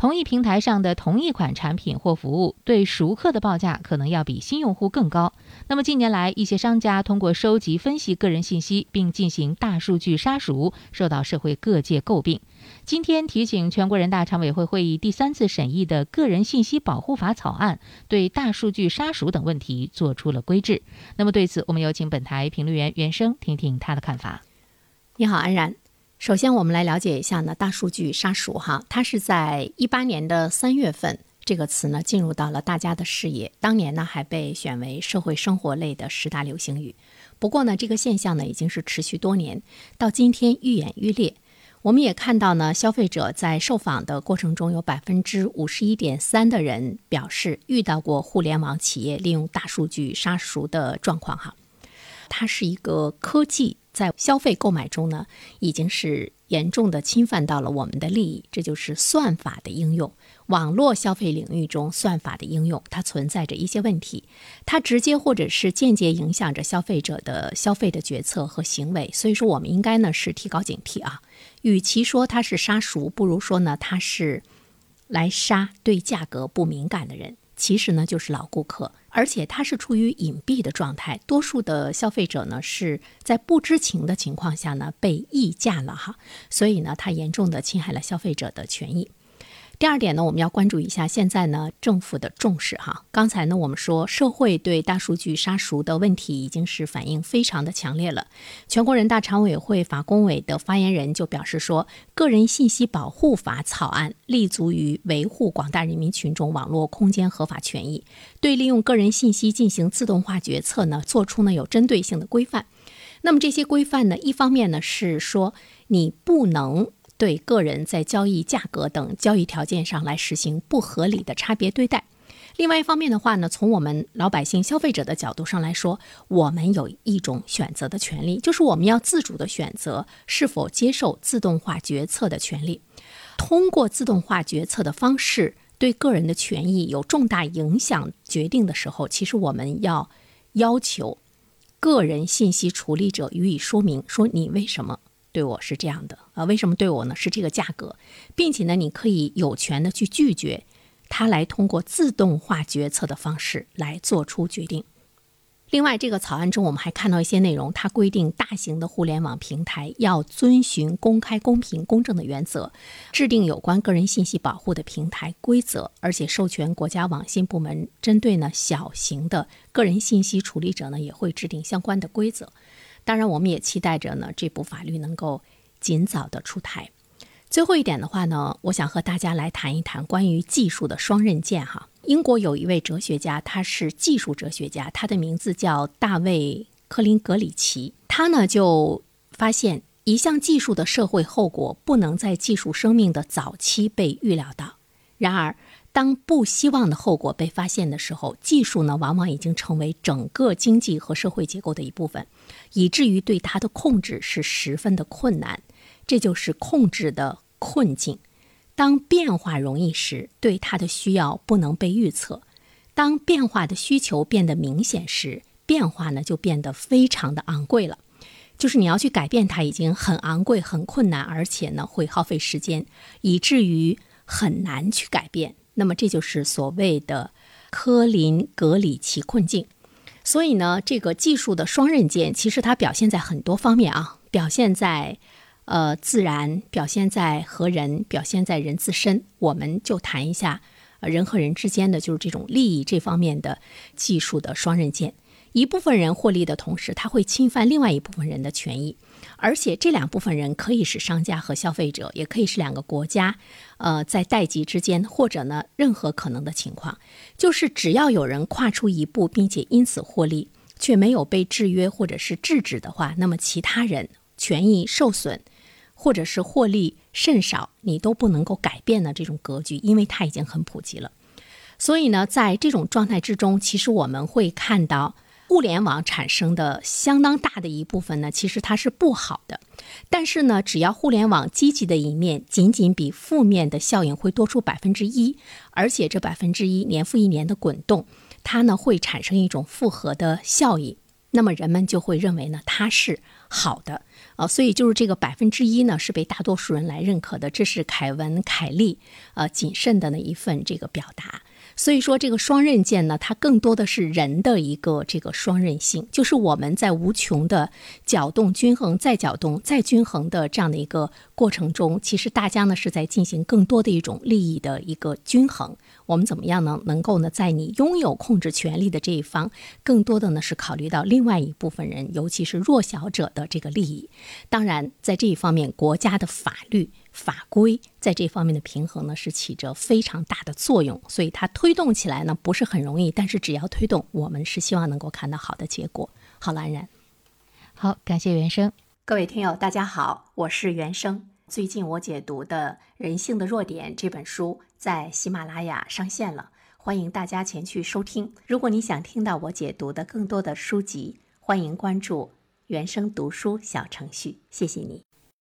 同一平台上的同一款产品或服务，对熟客的报价可能要比新用户更高。那么近年来，一些商家通过收集、分析个人信息，并进行大数据杀熟，受到社会各界诟病。今天提请全国人大常委会会议第三次审议的《个人信息保护法》草案，对大数据杀熟等问题做出了规制。那么对此，我们有请本台评论员袁生听听他的看法。你好，安然。首先，我们来了解一下呢，大数据杀熟哈，它是在一八年的三月份，这个词呢进入到了大家的视野。当年呢还被选为社会生活类的十大流行语。不过呢，这个现象呢已经是持续多年，到今天愈演愈烈。我们也看到呢，消费者在受访的过程中，有百分之五十一点三的人表示遇到过互联网企业利用大数据杀熟的状况哈。它是一个科技。在消费购买中呢，已经是严重的侵犯到了我们的利益，这就是算法的应用。网络消费领域中，算法的应用它存在着一些问题，它直接或者是间接影响着消费者的消费的决策和行为。所以说，我们应该呢是提高警惕啊。与其说它是杀熟，不如说呢它是来杀对价格不敏感的人。其实呢，就是老顾客，而且它是处于隐蔽的状态。多数的消费者呢，是在不知情的情况下呢，被溢价了哈，所以呢，它严重的侵害了消费者的权益。第二点呢，我们要关注一下现在呢政府的重视哈。刚才呢我们说社会对大数据杀熟的问题已经是反应非常的强烈了。全国人大常委会法工委的发言人就表示说，《个人信息保护法》草案立足于维护广大人民群众网络空间合法权益，对利用个人信息进行自动化决策呢，做出呢有针对性的规范。那么这些规范呢，一方面呢是说你不能。对个人在交易价格等交易条件上来实行不合理的差别对待。另外一方面的话呢，从我们老百姓消费者的角度上来说，我们有一种选择的权利，就是我们要自主的选择是否接受自动化决策的权利。通过自动化决策的方式对个人的权益有重大影响决定的时候，其实我们要要求个人信息处理者予以说明，说你为什么。对我是这样的啊？为什么对我呢？是这个价格，并且呢，你可以有权的去拒绝他来通过自动化决策的方式来做出决定。另外，这个草案中我们还看到一些内容，它规定大型的互联网平台要遵循公开、公平、公正的原则，制定有关个人信息保护的平台规则，而且授权国家网信部门针对呢小型的个人信息处理者呢也会制定相关的规则。当然，我们也期待着呢，这部法律能够尽早的出台。最后一点的话呢，我想和大家来谈一谈关于技术的双刃剑哈。英国有一位哲学家，他是技术哲学家，他的名字叫大卫·科林格里奇。他呢就发现，一项技术的社会后果不能在技术生命的早期被预料到。然而，当不希望的后果被发现的时候，技术呢往往已经成为整个经济和社会结构的一部分，以至于对它的控制是十分的困难。这就是控制的困境。当变化容易时，对它的需要不能被预测；当变化的需求变得明显时，变化呢就变得非常的昂贵了。就是你要去改变它，已经很昂贵、很困难，而且呢会耗费时间，以至于很难去改变。那么这就是所谓的科林格里奇困境。所以呢，这个技术的双刃剑，其实它表现在很多方面啊，表现在呃自然，表现在和人，表现在人自身。我们就谈一下人和人之间的就是这种利益这方面的技术的双刃剑。一部分人获利的同时，他会侵犯另外一部分人的权益。而且这两部分人可以是商家和消费者，也可以是两个国家，呃，在代际之间，或者呢，任何可能的情况，就是只要有人跨出一步，并且因此获利，却没有被制约或者是制止的话，那么其他人权益受损，或者是获利甚少，你都不能够改变的这种格局，因为它已经很普及了。所以呢，在这种状态之中，其实我们会看到。互联网产生的相当大的一部分呢，其实它是不好的。但是呢，只要互联网积极的一面仅仅比负面的效应会多出百分之一，而且这百分之一年复一年的滚动，它呢会产生一种复合的效应，那么人们就会认为呢它是好的啊，所以就是这个百分之一呢是被大多数人来认可的，这是凯文凯利呃谨慎的那一份这个表达。所以说，这个双刃剑呢，它更多的是人的一个这个双刃性，就是我们在无穷的搅动、均衡、再搅动、再均衡的这样的一个过程中，其实大家呢是在进行更多的一种利益的一个均衡。我们怎么样呢？能够呢，在你拥有控制权力的这一方，更多的呢是考虑到另外一部分人，尤其是弱小者的这个利益。当然，在这一方面，国家的法律。法规在这方面的平衡呢，是起着非常大的作用，所以它推动起来呢不是很容易，但是只要推动，我们是希望能够看到好的结果。好了，安然，好，感谢原生，各位听友，大家好，我是原生。最近我解读的《人性的弱点》这本书在喜马拉雅上线了，欢迎大家前去收听。如果你想听到我解读的更多的书籍，欢迎关注原生读书小程序。谢谢你。